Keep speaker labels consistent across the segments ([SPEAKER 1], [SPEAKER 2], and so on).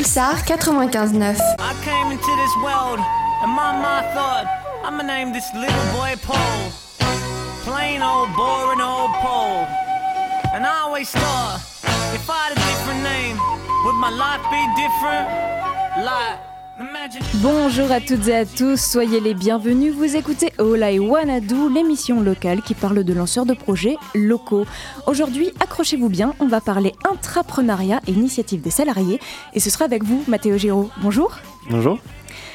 [SPEAKER 1] Pulsar 95.9.
[SPEAKER 2] I came into this world and my mind thought I'ma name this little boy Paul. Plain old boring old Paul. And I always thought if I had a different name, would my life be different? Like
[SPEAKER 3] Bonjour à toutes et à tous, soyez les bienvenus. Vous écoutez All I Wanna Do, l'émission locale qui parle de lanceurs de projets locaux. Aujourd'hui, accrochez-vous bien, on va parler intrapreneuriat et initiative des salariés. Et ce sera avec vous, Mathéo Giraud. Bonjour.
[SPEAKER 4] Bonjour.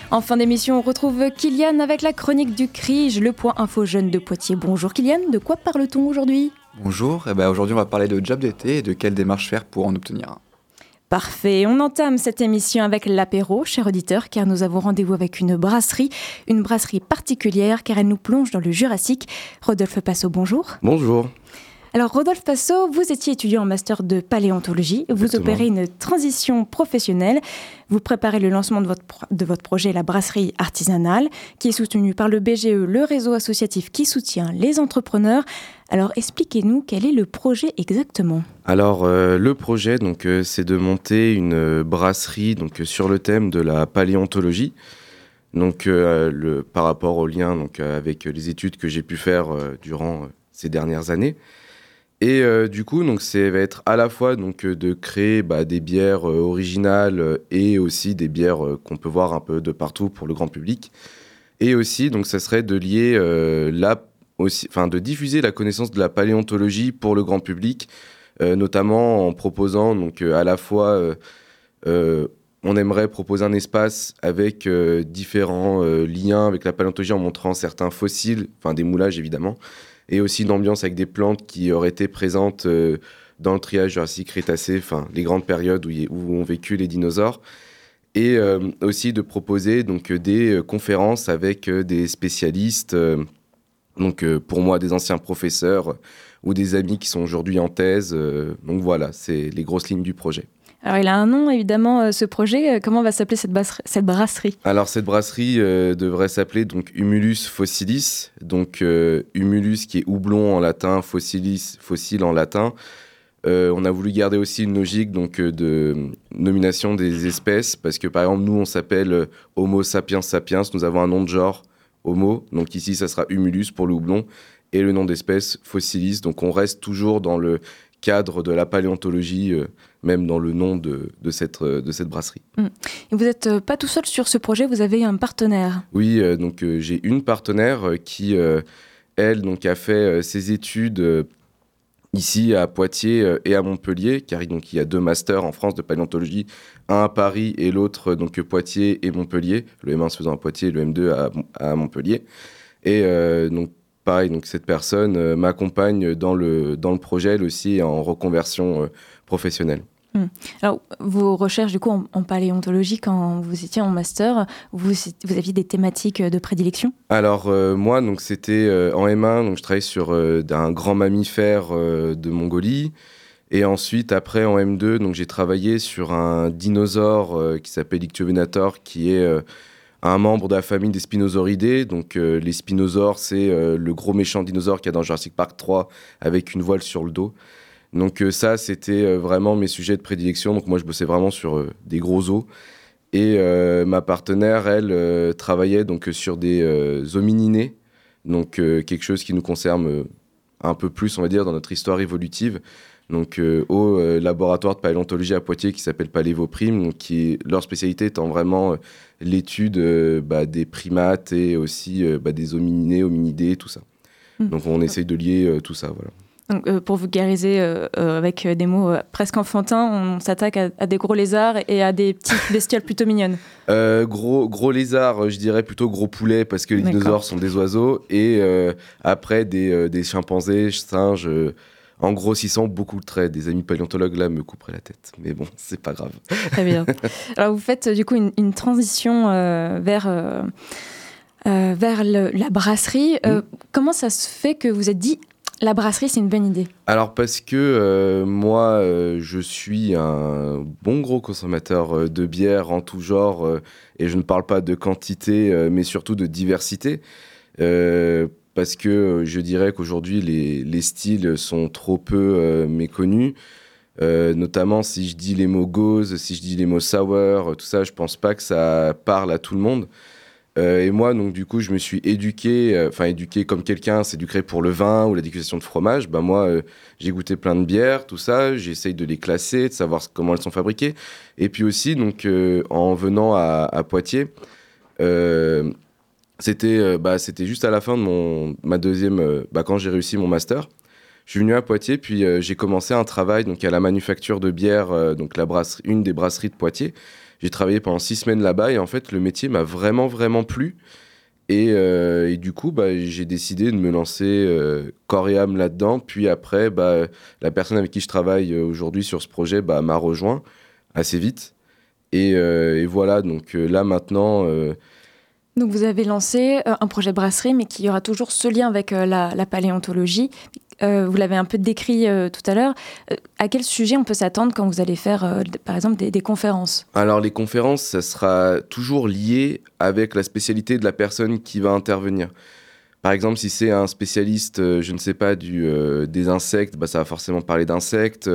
[SPEAKER 3] En fin d'émission, on retrouve Kylian avec la chronique du CRIGE, le point info jeune de Poitiers. Bonjour Kylian, de quoi parle-t-on aujourd'hui?
[SPEAKER 4] Bonjour. Eh ben, Aujourd'hui, on va parler de job d'été et de quelle démarche faire pour en obtenir un.
[SPEAKER 3] Parfait, on entame cette émission avec l'apéro, cher auditeur, car nous avons rendez-vous avec une brasserie, une brasserie particulière car elle nous plonge dans le Jurassique. Rodolphe Passot, bonjour.
[SPEAKER 5] Bonjour.
[SPEAKER 3] Alors Rodolphe Passot, vous étiez étudiant en master de paléontologie, vous
[SPEAKER 5] Exactement.
[SPEAKER 3] opérez une transition professionnelle, vous préparez le lancement de votre, de votre projet La Brasserie Artisanale, qui est soutenu par le BGE, le réseau associatif qui soutient les entrepreneurs. Alors expliquez-nous quel est le projet exactement
[SPEAKER 5] Alors euh, le projet donc euh, c'est de monter une euh, brasserie donc euh, sur le thème de la paléontologie. Donc le par rapport au lien donc avec les études que j'ai pu faire durant ces dernières années. Et euh, du coup donc c'est va être à la fois donc euh, de créer bah, des bières euh, originales et aussi des bières qu'on peut voir un peu de partout pour le grand public. Et aussi donc ça serait de lier la de diffuser la connaissance de la paléontologie pour le grand public, notamment en proposant donc à la fois, on aimerait proposer un espace avec différents liens avec la paléontologie en montrant certains fossiles, enfin des moulages évidemment, et aussi une ambiance avec des plantes qui auraient été présentes euh, dans le triage Jurassique Crétacé, enfin les grandes périodes où, ont vécu les dinosaures. Et euh, aussi de proposer donc euh, des conférences avec des spécialistes, donc pour moi des anciens professeurs ou des amis qui sont aujourd'hui en thèse. donc voilà, c'est les grosses lignes du projet.
[SPEAKER 3] Alors il a un nom évidemment euh, ce projet, Euh, comment va s'appeler cette, brasserie?
[SPEAKER 5] Alors cette brasserie euh, devrait s'appeler donc Humulus fossilis, donc Humulus qui est houblon en latin, fossilis fossile en latin. On a voulu garder aussi une logique donc de nomination des espèces parce que par exemple nous on s'appelle Homo sapiens sapiens, nous avons un nom de genre Homo, donc ici ça sera Humulus pour le houblon. Et le nom d'espèce fossilis, donc on reste toujours dans le cadre de la paléontologie, euh, même dans le nom de, de cette, euh, de cette brasserie.
[SPEAKER 3] Et vous n'êtes euh, pas tout seul sur ce projet, vous avez un partenaire.
[SPEAKER 5] Oui, euh, donc euh, j'ai une partenaire qui, elle, donc a fait ses études ici à Poitiers et à Montpellier, car donc il y a deux masters en France de paléontologie, un à Paris et l'autre donc Poitiers et Montpellier, le M1 se faisant à Poitiers, le M2 à, à Montpellier. Et euh, donc pareil, donc cette personne euh, m'accompagne dans le dans le projet, elle aussi en reconversion euh, professionnelle.
[SPEAKER 3] Alors vos recherches du coup en, en paléontologie quand vous étiez en master, vous, vous aviez des thématiques de prédilection?
[SPEAKER 5] Alors euh, moi, donc c'était euh, en M1, donc je travaillais sur euh, d'un grand mammifère euh, de Mongolie. Et ensuite, après en M2, donc j'ai travaillé sur un dinosaure euh, qui s'appelle Ichthyovenator, qui est euh, un membre de la famille des Spinosauridae. Donc euh, les spinosaures, c'est euh, le gros méchant dinosaure qu'il y a dans Jurassic Park 3 avec une voile sur le dos. Donc euh, ça, c'était vraiment mes sujets de prédilection. Donc moi, je bossais vraiment sur des gros os. Et ma partenaire, elle, travaillait donc sur des homininés, donc quelque chose qui nous concerne un peu plus, on va dire, dans notre histoire évolutive. Donc euh, au euh, laboratoire de paléontologie à Poitiers qui s'appelle Palévoprime, donc qui est- leur spécialité étant vraiment euh, l'étude bah, des primates et aussi bah, des homininés, hominidés, tout ça.
[SPEAKER 3] Mm.
[SPEAKER 5] Donc on essaye de lier tout ça, voilà.
[SPEAKER 3] Donc, euh, Pour vulgariser euh, euh, avec des mots presque enfantins, on s'attaque à, à des gros lézards et à des petites bestioles plutôt mignonnes.
[SPEAKER 5] Gros, gros lézard, euh, je dirais plutôt gros poulet parce que les dinosaures sont des oiseaux. Et après, des, des chimpanzés, singes, en grossissant beaucoup de traits. Des amis paléontologues là me couperaient la tête. Mais bon, c'est pas grave.
[SPEAKER 3] Très bien. Alors vous faites euh, du coup une, une transition euh, vers, euh, vers le- la brasserie. Euh, Comment ça se fait que vous êtes dit la brasserie c'est une bonne idée?
[SPEAKER 5] Alors parce que euh, moi, euh, je suis un bon gros consommateur euh, de bière en tout genre, et je ne parle pas de quantité, mais surtout de diversité. Euh, parce que euh, je dirais qu'aujourd'hui, les, les styles sont trop peu euh, méconnus. notamment si je dis les mots gauze, si je dis les mots sour, tout ça, je pense pas que ça parle à tout le monde. Euh, et moi, donc du coup, je me suis éduqué, euh, enfin éduqué comme quelqu'un s'éduquerait pour le vin ou la dégustation de fromage. Bah moi, euh, j'ai goûté plein de bières, tout ça. J'essaye de les classer, de savoir comment elles sont fabriquées. Et puis aussi, donc en venant à Poitiers, c'était bah, c'était juste à la fin de mon ma deuxième, bah, quand j'ai réussi mon master. Je suis venu à Poitiers, puis j'ai commencé un travail donc à la manufacture de bière, donc la brasserie, une des brasseries de Poitiers. J'ai travaillé pendant six semaines là-bas et en fait, le métier m'a vraiment, vraiment plu. Et, euh, du coup, bah, j'ai décidé de me lancer euh, corps et âme là-dedans. Puis après, bah, la personne avec qui je travaille euh, aujourd'hui sur ce projet bah, m'a rejoint assez vite. Et, et voilà, donc là maintenant,
[SPEAKER 3] donc vous avez lancé euh, un projet brasserie, mais qui aura toujours ce lien avec euh, la, paléontologie. Euh, vous l'avez un peu décrit tout à l'heure. à quel sujet on peut s'attendre quand vous allez faire, par exemple, des, conférences?
[SPEAKER 5] Alors les conférences, ça sera toujours lié avec la spécialité de la personne qui va intervenir. Par exemple, si c'est un spécialiste, je ne sais pas, des insectes, bah, ça va forcément parler d'insectes.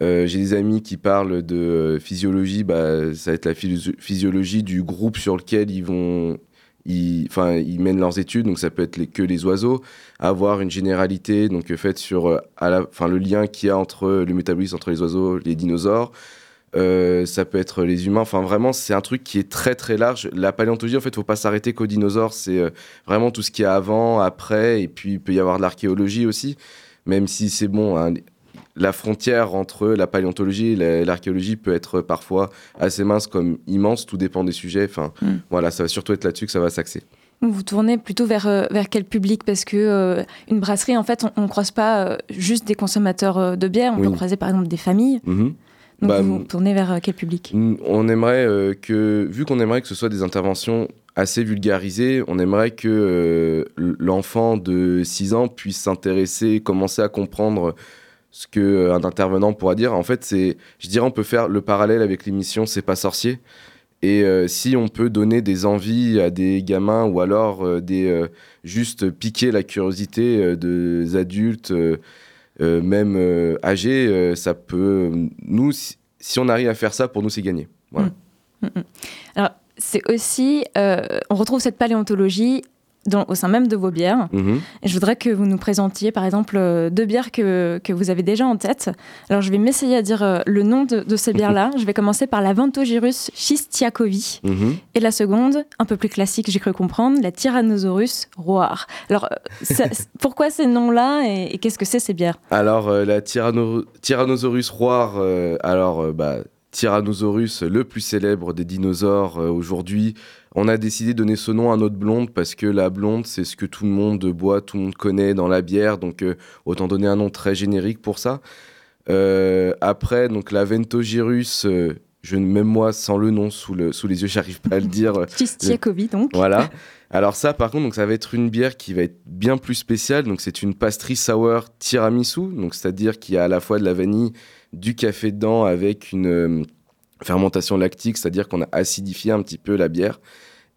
[SPEAKER 5] J'ai des amis qui parlent de physiologie, bah, ça va être la physiologie du groupe sur lequel ils vont ils, ils mènent leurs études, donc ça peut être que les oiseaux, avoir une généralité donc euh, faite sur euh, à le lien qu'il y a entre le métabolisme entre les oiseaux, les dinosaures. Euh, ça peut être les humains. Enfin, vraiment, c'est un truc qui est très très large. La paléontologie, en fait, faut pas s'arrêter qu'aux dinosaures. C'est vraiment tout ce qu'il y a avant, après, et puis il peut y avoir de l'archéologie aussi. Même si c'est bon, hein, la frontière entre la paléontologie et l'archéologie peut être parfois assez mince comme immense, tout dépend des sujets. Enfin, hmm. voilà, ça va surtout être là-dessus que ça va s'axer.
[SPEAKER 3] Vous tournez plutôt vers, euh, vers quel public? Parce que euh, une brasserie, en fait, on ne croise pas euh, juste des consommateurs de bière, on peut croiser par exemple des familles. Mhm. Donc bah, vous tournez vers quel public?
[SPEAKER 5] On aimerait que, vu qu'on aimerait que ce soit des interventions assez vulgarisées, on aimerait que l'enfant de 6 ans puisse s'intéresser, commencer à comprendre ce qu'un euh, intervenant pourra dire. En fait, c'est, je dirais, on peut faire le parallèle avec l'émission C'est pas sorcier. Et euh, si on peut donner des envies à des gamins ou alors euh, des, juste piquer la curiosité des adultes, même âgés, ça peut. Nous, si, on arrive à faire ça, pour nous, c'est gagné. Voilà.
[SPEAKER 3] Mmh. Mmh, mmh. Alors, c'est aussi. on retrouve cette paléontologie au sein même de vos bières. Mhm. Et je voudrais que vous nous présentiez, par exemple, euh, deux bières que, que vous avez déjà en tête. Alors, je vais m'essayer à dire euh, le nom de, ces bières-là. je vais commencer par la Ventogyrus Schistiakovi. Mhm. Et la seconde, un peu plus classique, j'ai cru comprendre, la Tyrannosaurus roar. Alors, euh, pourquoi ces noms-là et, qu'est-ce que c'est ces bières?
[SPEAKER 5] Alors, la Tyrannosaurus roar, alors, bah, Tyrannosaurus, le plus célèbre des dinosaures aujourd'hui, on a décidé de donner ce nom à notre blonde parce que la blonde, c'est ce que tout le monde boit, tout le monde connaît dans la bière, donc euh, autant donner un nom très générique pour ça. Euh, après, donc la Ventogyrus, euh, je même moi sans le nom sous, le, sous les yeux, j'arrive pas à le dire.
[SPEAKER 3] Chistiakovi donc.
[SPEAKER 5] Voilà. Alors ça, par contre, donc ça va être une bière qui va être bien plus spéciale. Donc c'est une pastry sour tiramisu, donc c'est-à-dire qu'il y a à la fois de la vanille, du café dedans avec une fermentation lactique, c'est-à-dire qu'on a acidifié un petit peu la bière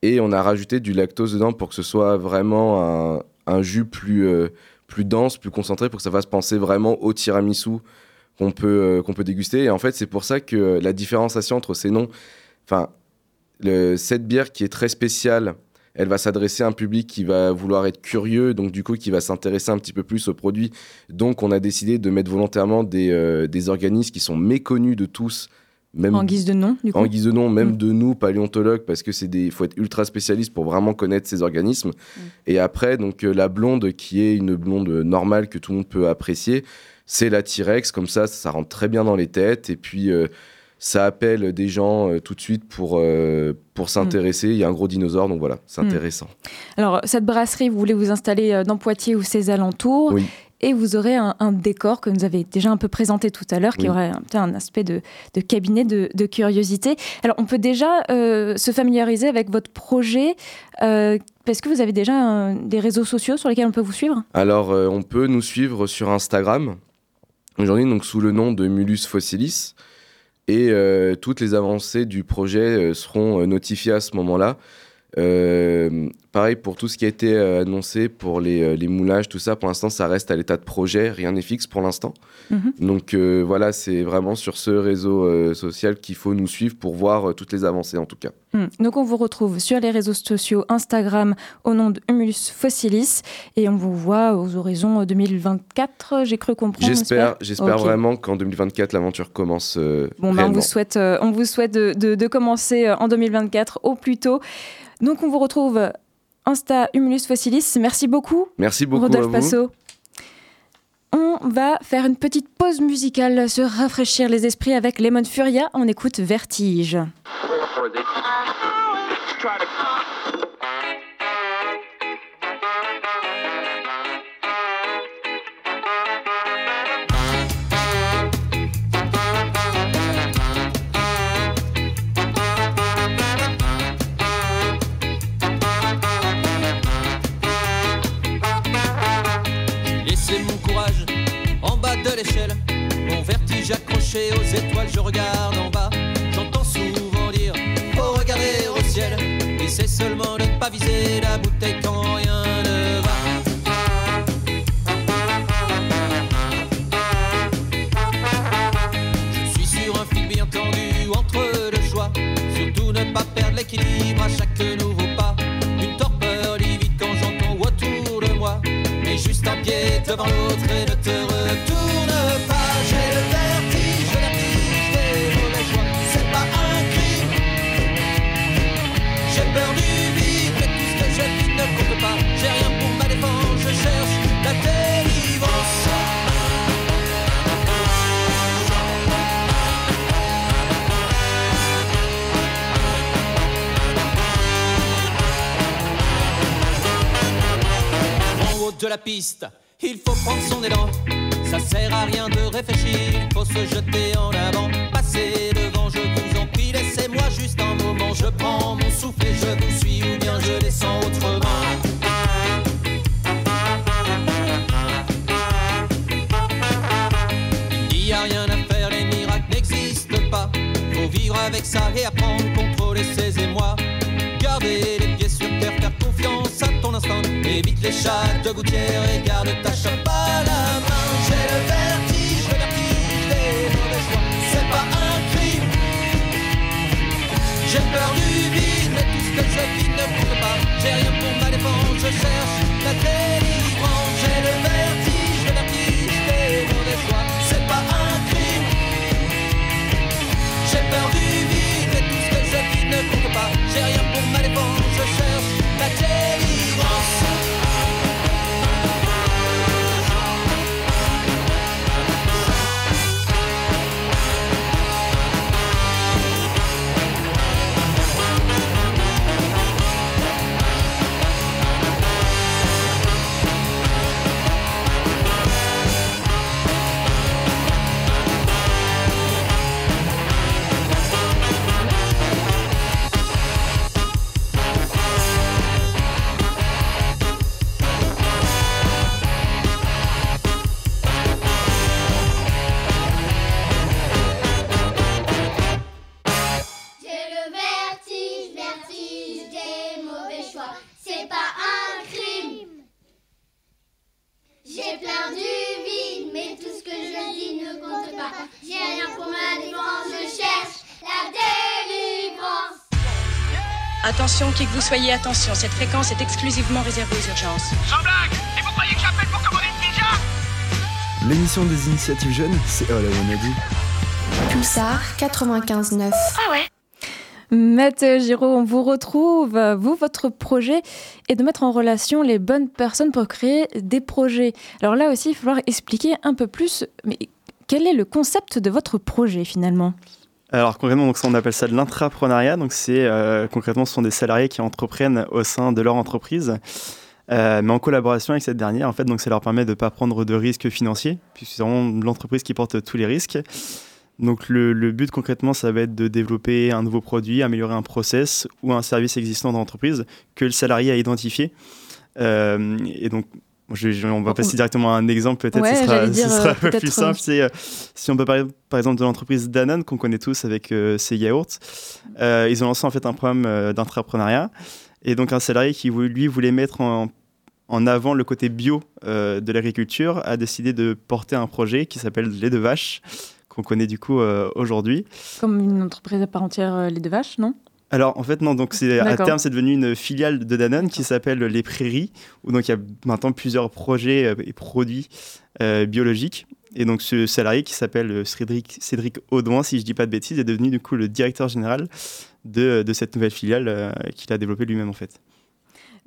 [SPEAKER 5] et on a rajouté du lactose dedans pour que ce soit vraiment un, jus plus, euh, plus dense, plus concentré, pour que ça fasse penser vraiment au tiramisu qu'on peut, euh, qu'on peut déguster. Et en fait, c'est pour ça que la différenciation entre ces noms, enfin, cette bière qui est très spéciale, elle va s'adresser à un public qui va vouloir être curieux, donc du coup qui va s'intéresser un petit peu plus au produit. Donc on a décidé de mettre volontairement des, euh, des organismes qui sont méconnus de tous
[SPEAKER 3] en guise de nom, du coup.
[SPEAKER 5] En guise de nom, même mm. de nous, paléontologues, parce que c'est des, faut être ultra spécialiste pour vraiment connaître ces organismes. Mm. Et après, donc euh, la blonde, qui est une blonde normale que tout le monde peut apprécier, c'est la T-Rex. Comme ça, ça rentre très bien dans les têtes. Et puis, euh, ça appelle des gens euh, tout de suite pour, pour s'intéresser. Il y a un gros dinosaure, donc voilà, c'est mm. intéressant.
[SPEAKER 3] Alors, cette brasserie, vous voulez vous installer dans Poitiers ou ses alentours.
[SPEAKER 5] Oui
[SPEAKER 3] et vous aurez un, décor que nous avez déjà un peu présenté tout à l'heure, qui aurait un, un aspect de, cabinet de, curiosité. Alors, on peut déjà euh, se familiariser avec votre projet. Euh, parce que vous avez déjà des réseaux sociaux sur lesquels on peut vous suivre?
[SPEAKER 5] Alors, euh, on peut nous suivre sur Instagram, aujourd'hui donc sous le nom de Mulus Fossilis. Et toutes les avancées du projet seront notifiées à ce moment-là. Pareil pour tout ce qui a été euh, annoncé pour les, euh, les, moulages, tout ça, pour l'instant, ça reste à l'état de projet, rien n'est fixe pour l'instant. Mhm. Donc euh, voilà, c'est vraiment sur ce réseau social qu'il faut nous suivre pour voir toutes les avancées en tout cas.
[SPEAKER 3] Hmm. Donc on vous retrouve sur les réseaux sociaux Instagram au nom de Humulus Fossilis et on vous voit aux horizons 2024, j'ai cru comprendre.
[SPEAKER 5] J'espère, j'espère vraiment qu'en 2024 l'aventure commence.
[SPEAKER 3] bon,
[SPEAKER 5] ben,
[SPEAKER 3] on vous souhaite, on vous souhaite de, de, de commencer en 2024 au plus tôt. Donc on vous retrouve Insta Humulus Fossilis. Merci beaucoup.
[SPEAKER 5] Merci beaucoup.
[SPEAKER 3] Rodolphe Passo. On va faire une petite pause musicale, se rafraîchir les esprits avec Lemon Furia. On écoute Vertige.
[SPEAKER 1] Aux étoiles, je regarde en bas. J'entends souvent dire faut regarder au ciel. Et c'est seulement de ne pas viser la bouteille quand il faut prendre son élan. Ça sert à rien de réfléchir, il faut se jeter en avant. Passer devant, je vous en prie, laissez-moi juste un moment. Je prends mon souffle et je vous suis, ou bien je descends autrement. avec ça et apprendre, contrôler ses émois. Garder les Évite les chats de gouttière et garde ta chape à la main. J'ai le vertige, le vertige des mauvais choix. C'est pas un crime. J'ai peur du vide, mais tout ce que je vis ne compte pas. J'ai rien pour ma défense, je cherche la délivrance. J'ai le vertige,
[SPEAKER 6] Attention, qui que vous soyez, attention, cette fréquence est exclusivement réservée aux urgences.
[SPEAKER 7] Sans blague Et vous croyez que j'appelle pour commander une pizza?
[SPEAKER 8] L'émission des initiatives jeunes, c'est Oh la Wanadi.
[SPEAKER 9] Pulsar 95.9.
[SPEAKER 6] Ah ouais
[SPEAKER 3] Matt Giraud, on vous retrouve. Vous, votre projet est de mettre en relation les bonnes personnes pour créer des projets. Alors là aussi, il va falloir expliquer un peu plus, mais quel est le concept de votre projet finalement?
[SPEAKER 10] Alors concrètement, donc, on appelle ça de l'intrapreneuriat. Donc c'est euh, concrètement, ce sont des salariés qui entreprennent au sein de leur entreprise, euh, mais en collaboration avec cette dernière. En fait, donc ça leur permet de ne pas prendre de risques financiers, puisque c'est vraiment l'entreprise qui porte tous les risques. Donc le, le, but concrètement, ça va être de développer un nouveau produit, améliorer un process ou un service existant dans l'entreprise que le salarié a identifié. Euh, et donc on va passer directement à un exemple, peut-être ce sera, ce sera un peu plus simple. Euh, si on peut parler par exemple de l'entreprise Danone qu'on connaît tous avec euh, ses yaourts, euh, ils ont lancé en fait un programme d'entrepreneuriat Et donc un salarié qui lui voulait mettre en, en avant le côté bio euh, de l'agriculture a décidé de porter un projet qui s'appelle Les Deux Vaches, qu'on connaît du coup euh, aujourd'hui.
[SPEAKER 3] Comme une entreprise à part entière, euh, Les Deux Vaches, non?
[SPEAKER 10] Alors en fait non, donc c'est à terme c'est devenu une filiale de Danone qui s'appelle les Prairies où donc il y a maintenant plusieurs projets et produits biologiques. Et donc ce salarié qui s'appelle Cédric, Cédric Audouin si je dis pas de bêtises est devenu du coup le directeur général de, de cette nouvelle filiale qu'il a développée lui-même en fait.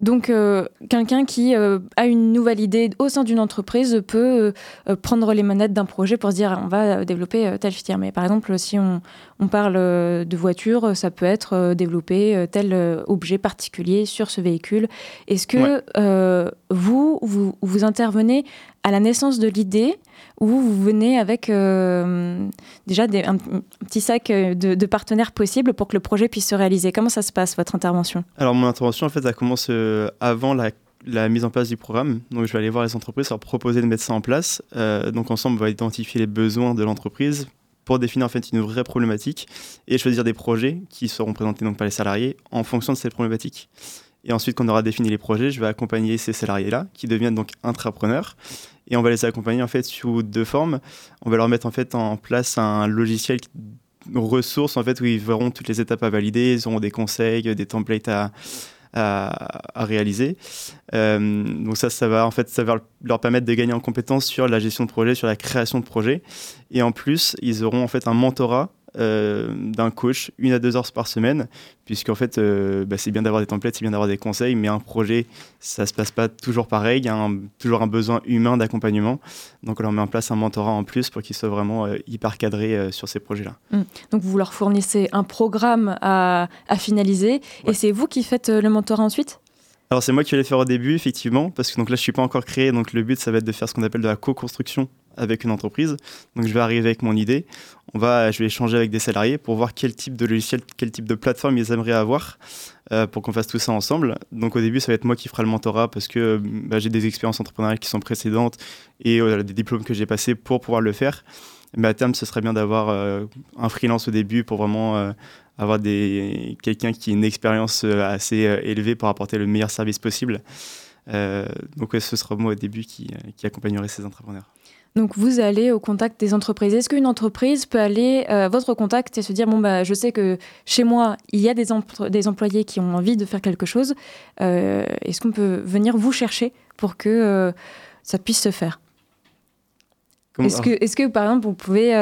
[SPEAKER 3] Donc, euh, quelqu'un qui euh, a une nouvelle idée au sein d'une entreprise peut euh, prendre les manettes d'un projet pour se dire on va développer telle filière. Mais par exemple, si on, parle de voiture, ça peut être développer tel objet particulier sur ce véhicule. Est-ce que vous, vous, vous intervenez à la naissance de l'idée où vous venez avec euh, déjà un, petit sac de, partenaires possibles pour que le projet puisse se réaliser. Comment ça se passe, votre intervention?
[SPEAKER 10] Alors, mon intervention, en fait, elle commence euh, avant la, mise en place du programme. Donc, je vais aller voir les entreprises, leur proposer de mettre ça en place. Euh, donc, ensemble, on va identifier les besoins de l'entreprise pour définir en fait une vraie problématique et choisir des projets qui seront présentés donc par les salariés en fonction de cette problématique. Et ensuite, quand on aura défini les projets, je vais accompagner ces salariés-là qui deviennent donc intrapreneurs et on va les accompagner en fait sous deux formes. On va leur mettre en fait en place un logiciel ressources en fait où ils verront toutes les étapes à valider, ils auront des conseils, des templates à, réaliser. Euh, donc ça, ça va en fait, ça va leur permettre de gagner en compétences sur la gestion de projet, sur la création de projet. Et en plus, ils auront en fait un mentorat euh, d'un coach une à deux heures par semaine, puisqu'en fait, euh, bah, c'est bien d'avoir des templates, c'est bien d'avoir des conseils, mais un projet, ça se passe pas toujours pareil. Il y a toujours un besoin humain d'accompagnement. Donc, on leur met en place un mentorat en plus pour qu'ils soient vraiment euh, hyper cadrés sur ces projets-là.
[SPEAKER 3] Mmh. Donc, vous leur fournissez un programme à, finaliser et c'est vous qui faites le mentorat ensuite?
[SPEAKER 10] Alors c'est moi qui vais le faire au début effectivement parce que donc là je suis pas encore créé donc le but ça va être de faire ce qu'on appelle de la co-construction avec une entreprise. Donc je vais arriver avec mon idée, on va, je vais échanger avec des salariés pour voir quel type de logiciel, quel type de plateforme ils aimeraient avoir euh, pour qu'on fasse tout ça ensemble. Donc au début ça va être moi qui ferai le mentorat parce que bah, j'ai des expériences entrepreneuriales qui sont précédentes et euh, des diplômes que j'ai passés pour pouvoir le faire. Mais à terme ce serait bien d'avoir euh, un freelance au début pour vraiment avoir quelqu'un qui a une expérience assez élevée pour apporter le meilleur service possible. donc ce sera moi au début qui, qui accompagnerai ces entrepreneurs.
[SPEAKER 3] Donc vous allez au contact des entreprises. Est-ce qu'une entreprise peut aller à euh, votre contact et se dire bon bah je sais que chez moi il y a des, des employés qui ont envie de faire quelque chose. Euh, est-ce qu'on peut venir vous chercher pour que euh, ça puisse se faire? Est-ce que, est que par exemple vous pouvez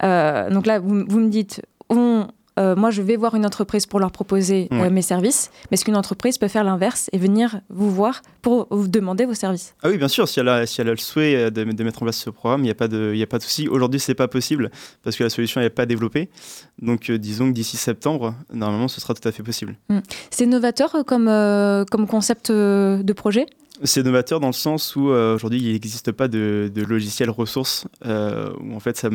[SPEAKER 3] donc là vous, vous me dites on euh, moi, je vais voir une entreprise pour leur proposer euh, mes services, mais est-ce qu'une entreprise peut faire l'inverse et venir vous voir pour vous demander vos services?
[SPEAKER 10] Ah oui, bien sûr, si elle a, si elle a le souhait euh, de, mettre en place ce programme, il n'y a pas de, a pas de souci. Aujourd'hui, ce n'est pas possible parce que la solution n'est pas développée. Donc, disons que d'ici septembre, normalement, ce sera tout à fait possible.
[SPEAKER 3] Hmm. C'est novateur comme, comme concept de projet?
[SPEAKER 10] C'est novateur dans le sens où euh, aujourd'hui il n'existe pas de, logiciel ressources. Euh, où en fait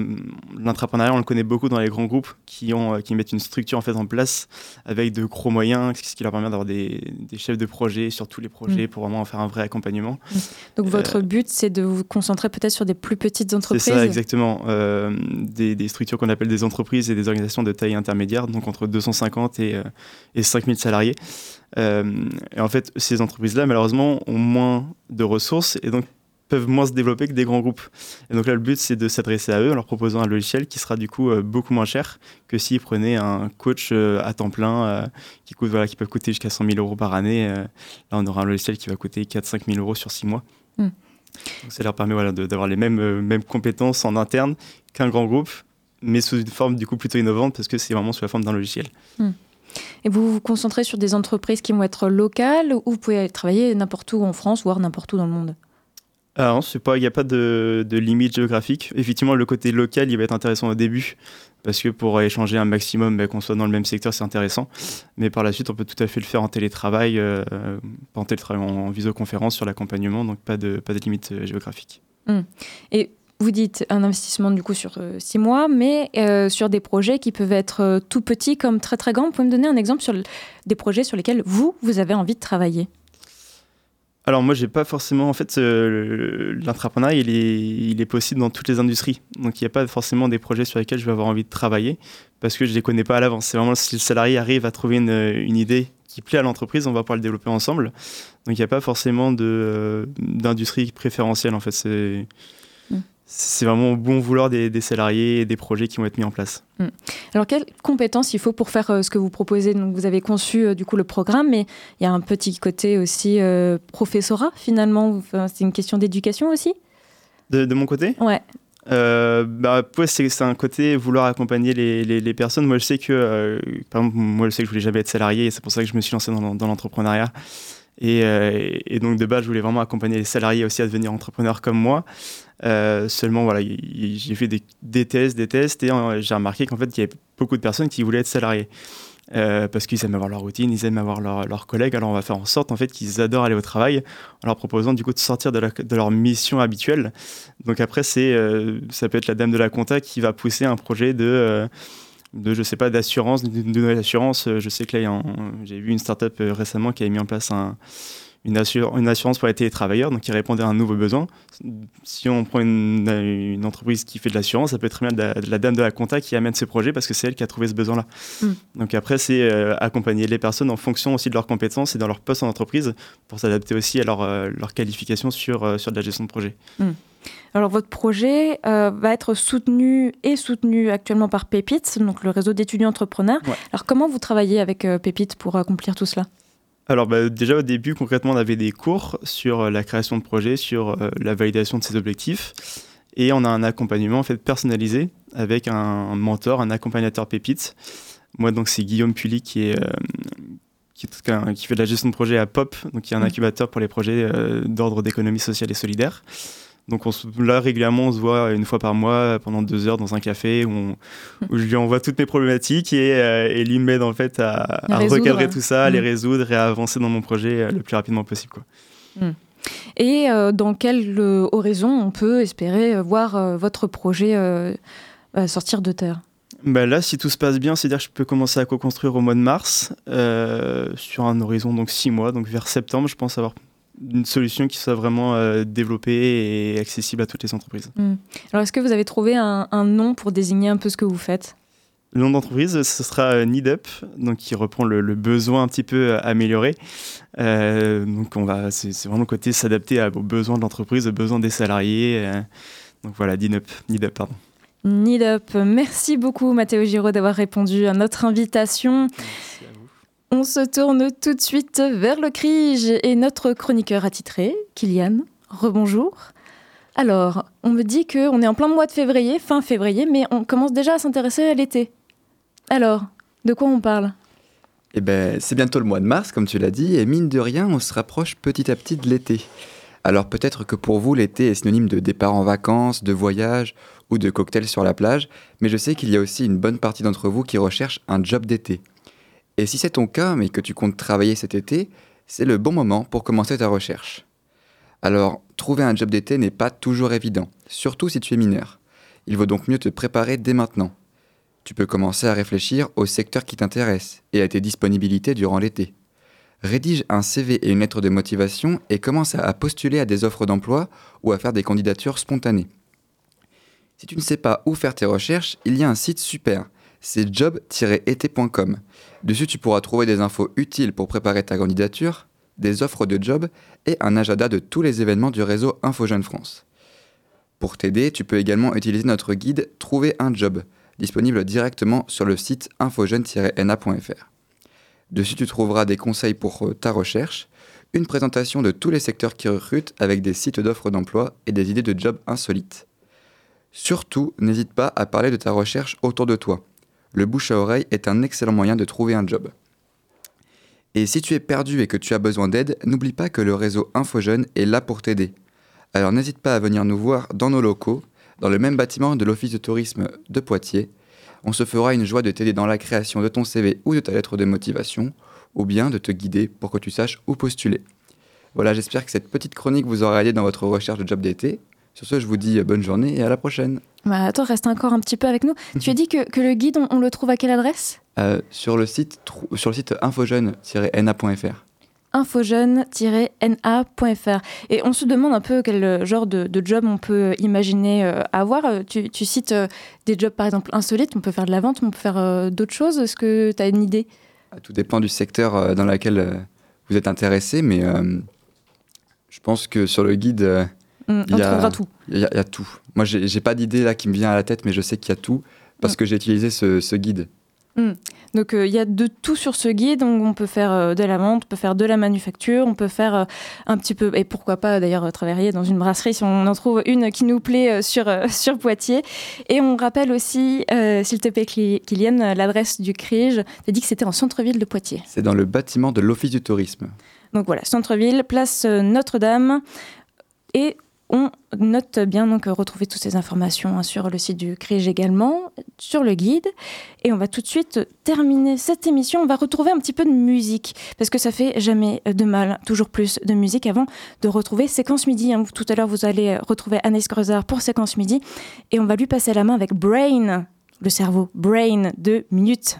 [SPEAKER 10] l'entrepreneuriat on le connaît beaucoup dans les grands groupes qui ont euh, qui mettent une structure en fait en place avec de gros moyens, ce qui leur permet d'avoir des, chefs de projet sur tous les projets mm. pour vraiment faire un vrai accompagnement. Mm.
[SPEAKER 3] Donc votre but c'est de vous concentrer peut-être sur des plus petites entreprises.
[SPEAKER 10] C'est ça exactement, des, des, structures qu'on appelle des entreprises et des organisations de taille intermédiaire, donc entre 250 et, et 5000 salariés. Euh, et en fait, ces entreprises-là, malheureusement, ont moins de ressources et donc peuvent moins se développer que des grands groupes. Et donc là, le but, c'est de s'adresser à eux en leur proposant un logiciel qui sera du coup euh, beaucoup moins cher que s'ils prenaient un coach euh, à temps plein qui, coûte, voilà, qui peut coûter jusqu'à 100 000 euros par année. là, on aura un logiciel qui va coûter 4-5 000 euros sur 6 mois. Hmm. Donc ça leur permet voilà, d'avoir les mêmes, mêmes compétences en interne qu'un grand groupe, mais sous une forme du coup plutôt innovante parce que c'est vraiment sous la forme d'un logiciel. Hmm.
[SPEAKER 3] Et vous vous concentrez sur des entreprises qui vont être locales ou vous pouvez travailler n'importe où en France, voire n'importe où dans le monde
[SPEAKER 10] ah il n'y a pas de, limite géographique. Effectivement, le côté local, il va être intéressant au début, parce que pour échanger un maximum, ben, qu'on soit dans le même secteur, c'est intéressant. Mais par la suite, on peut tout à fait le faire en télétravail, euh, en télétravail, en, visioconférence sur l'accompagnement, donc pas de, pas de limite euh, géographique.
[SPEAKER 3] Et vous dites un investissement du coup sur euh, six mois, mais euh, sur des projets qui peuvent être euh, tout petits comme très très grands. Vous pouvez me donner un exemple sur des projets sur lesquels vous, vous avez envie de travailler?
[SPEAKER 10] Alors moi, j'ai pas forcément. En fait, l'entrepreneuriat, il est, possible dans toutes les industries. Donc il n'y a pas forcément des projets sur lesquels je vais avoir envie de travailler parce que je les connais pas à l'avance. C'est vraiment si le salarié arrive à trouver une, idée qui plaît à l'entreprise, on va pouvoir le développer ensemble. Donc il n'y a pas forcément d'industrie préférentielle en fait. C'est vraiment au bon vouloir des, des, salariés et des projets qui vont être mis en place.
[SPEAKER 3] Mm. Alors quelles compétences il faut pour faire ce que vous proposez? Donc vous avez conçu du coup le programme, mais il y a un petit côté aussi professorat finalement. c'est une question d'éducation aussi?
[SPEAKER 10] De, de, mon côté?
[SPEAKER 3] Ouais
[SPEAKER 10] euh, bah, c'est un côté vouloir accompagner les, les, personnes. Moi, je sais que, euh, par exemple, moi, je sais que je voulais jamais être salarié et c'est pour ça que je me suis lancé dans, dans l'entrepreneuriat. Et, euh, et, donc, de base, je voulais vraiment accompagner les salariés aussi à devenir entrepreneurs comme moi. Euh, seulement, voilà, j'ai fait des, tests, des tests et j'ai remarqué qu'en fait, il y avait beaucoup de personnes qui voulaient être salariés. Euh, parce qu'ils aiment avoir leur routine, ils aiment avoir leurs collègues. Alors on va faire en sorte en fait qu'ils adorent aller au travail en leur proposant du coup de sortir de, leur mission habituelle. Donc après c'est euh, ça peut être la dame de la compta qui va pousser un projet de euh, de je sais pas d'assurance, de, nouvelle assurance. Je sais que là j'ai vu une startup récemment qui a mis en place un une, une, assurance pour les télétravailleurs, donc qui répondait à un nouveau besoin. Si on prend une, une entreprise qui fait de l'assurance, ça peut être très bien de la, dame de la compta qui amène ce projet parce que c'est elle qui a trouvé ce besoin-là. Mm. Donc après, c'est euh, accompagner les personnes en fonction aussi de leurs compétences et dans leur poste en entreprise pour s'adapter aussi à leur, euh, leur qualification sur, euh, sur de la gestion de projet.
[SPEAKER 3] Mm. Alors votre projet va être soutenu et soutenu actuellement par Pépite, donc le réseau d'étudiants entrepreneurs. Alors comment vous travaillez avec Pépite pour accomplir tout cela?
[SPEAKER 10] Alors bah, déjà au début, concrètement, on avait des cours sur euh, la création de projets, sur euh, la validation de ses objectifs. Et on a un accompagnement en fait personnalisé avec un, mentor, un accompagnateur pépite. Moi, donc, c'est Guillaume Pully qui est, euh, qui, qui, fait de la gestion de projet à POP, donc qui est un mmh. incubateur pour les projets d'ordre d'économie sociale et solidaire. Donc on là régulièrement on se voit une fois par mois pendant deux heures dans un café où, je lui envoie toutes mes problématiques et, euh, lui m'aide en fait à, recadrer tout ça, à les mm. résoudre et à avancer dans mon projet euh, le plus rapidement possible. Quoi.
[SPEAKER 3] Mm. Et euh, dans quelle horizon on peut espérer voir votre projet sortir de terre?
[SPEAKER 10] Bah là, si tout se passe bien, c'est-à-dire que je peux commencer à co-construire au mois de mars, sur un horizon donc six mois, donc vers septembre, je pense avoir une solution qui soit vraiment euh, développée et accessible à toutes les entreprises.
[SPEAKER 3] Hmm. Alors, est-ce que vous avez trouvé un, nom pour désigner un peu ce que vous faites?
[SPEAKER 10] Le nom d'entreprise, ce sera euh, Need Up, donc qui reprend le, besoin un petit peu euh, amélioré. donc on va, c'est, vraiment le côté s'adapter aux besoins de l'entreprise, aux besoins des salariés. donc voilà, Need Up, Need Up, pardon.
[SPEAKER 3] Need Up. Merci beaucoup Mathéo Giraud d'avoir répondu à notre invitation. On se tourne tout de suite vers le CRIGE et notre chroniqueur attitré, Kylian. Rebonjour. Alors, on me dit qu'on est en plein mois de février, fin février, mais on commence déjà à s'intéresser à l'été. Alors, de quoi on parle?
[SPEAKER 4] Eh ben, c'est bientôt le mois de mars, comme tu l'as dit, et mine de rien, on se rapproche petit à petit de l'été. Alors peut-être que pour vous, l'été est synonyme de départ en vacances, de voyage ou de cocktail sur la plage, mais je sais qu'il y a aussi une bonne partie d'entre vous qui recherchent un job d'été. Et si c'est ton cas, mais que tu comptes travailler cet été, c'est le bon moment pour commencer ta recherche. Alors, trouver un job d'été n'est pas toujours évident, surtout si tu es mineur. Il vaut donc mieux te préparer dès maintenant. Tu peux commencer à réfléchir au secteur qui t'intéresse et à tes disponibilités durant l'été. Rédige un CV et une lettre de motivation et commence à postuler à des offres d'emploi ou à faire des candidatures spontanées. Si tu ne sais pas où faire tes recherches, il y a un site super, c'est job-été.com. Dessus, tu pourras trouver des infos utiles pour préparer ta candidature, des offres de job et un agenda de tous les événements du réseau InfoJeune France. Pour t'aider, tu peux également utiliser notre guide Trouver un job, disponible directement sur le site infojeune-na.fr. Dessus, tu trouveras des conseils pour euh, ta recherche, une présentation de tous les secteurs qui recrutent avec des sites d'offres d'emploi et des idées de jobs insolites. Surtout, n'hésite pas à parler de ta recherche autour de toi le bouche à oreille est un excellent moyen de trouver un job. Et si tu es perdu et que tu as besoin d'aide, n'oublie pas que le réseau InfoJeune est là pour t'aider. Alors n'hésite pas à venir nous voir dans nos locaux, dans le même bâtiment de l'Office de tourisme de Poitiers. On se fera une joie de t'aider dans la création de ton CV ou de ta lettre de motivation, ou bien de te guider pour que tu saches où postuler. Voilà, j'espère que cette petite chronique vous aura aidé dans votre recherche de job d'été. Sur ce, je vous dis bonne journée et à la prochaine.
[SPEAKER 3] Bah, attends, reste encore un petit peu avec nous. tu as dit que, que le guide, on, le trouve à quelle adresse?
[SPEAKER 4] Euh, sur, le site, sur le site infojeune-na.fr
[SPEAKER 3] infojeune-na.fr. Et on se demande un peu quel genre de, job on peut imaginer euh, avoir. Tu, tu cites euh, des jobs par exemple insolites, on peut faire de la vente, on peut faire d'autres choses. Est-ce que tu as une idée?
[SPEAKER 4] Tout dépend du secteur euh, dans lequel euh, vous êtes intéressé, mais euh, je pense que sur le guide,
[SPEAKER 2] Mm, on
[SPEAKER 4] y a-
[SPEAKER 2] trouvera tout.
[SPEAKER 4] il y, a- il y a tout. Moi, j'ai pas d'idée là qui me vient à la tête, mais je sais qu'il y a tout parce
[SPEAKER 2] Mm.
[SPEAKER 4] que j'ai utilisé ce, ce guide.
[SPEAKER 2] Donc euh, il y a de tout sur ce guide. Donc on peut faire euh, de la vente, on peut faire de la manufacture, on peut faire euh, un petit peu et pourquoi pas d'ailleurs travailler dans une brasserie si on en trouve une qui nous plaît sur sur Poitiers. Et on rappelle aussi, s'il te plaît, Kylian, l'adresse du CRIGE. Tu as dit que c'était en centre-ville de Poitiers.
[SPEAKER 4] C'est dans le bâtiment de l'Office du tourisme.
[SPEAKER 2] Donc voilà, centre-ville, place Notre-Dame. Et on note bien, donc euh, retrouver toutes ces informations hein, sur le site du CRIGE également, sur le guide. Et on va tout de suite terminer cette émission. On va retrouver un petit peu de musique, parce que ça fait jamais de mal, toujours plus de musique avant de retrouver Séquence Midi. hein. Tout à l'heure, vous allez retrouver Anaïs Grezard pour Séquence Midi. Et on va lui passer la main avec Brain, le cerveau. Brain, deux minutes.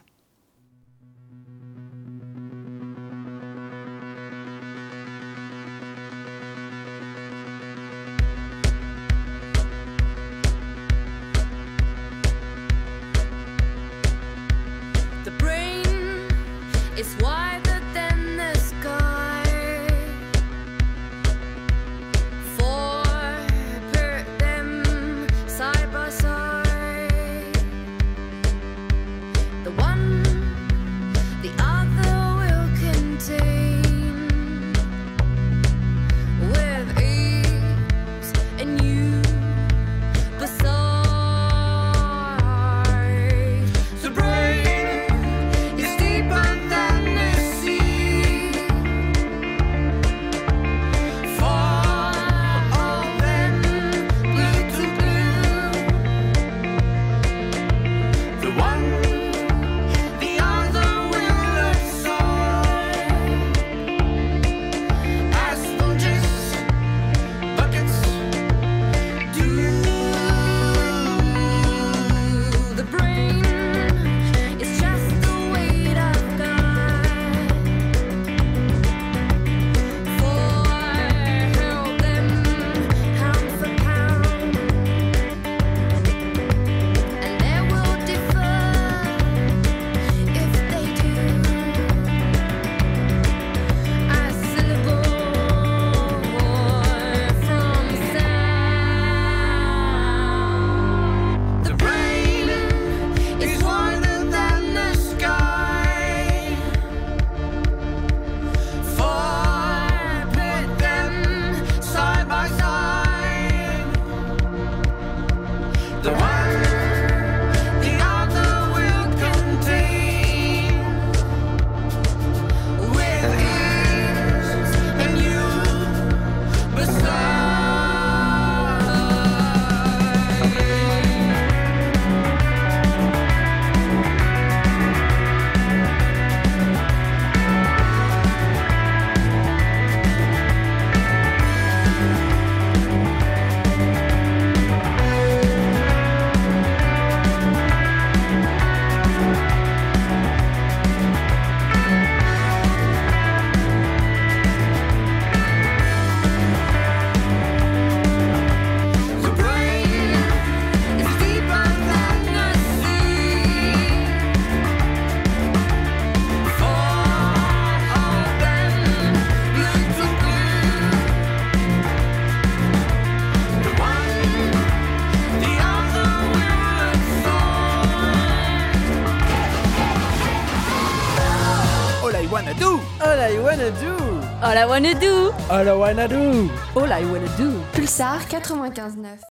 [SPEAKER 2] Wanna do?
[SPEAKER 11] All I wanna do.
[SPEAKER 2] All I wanna do.
[SPEAKER 9] Pulsar 95.9.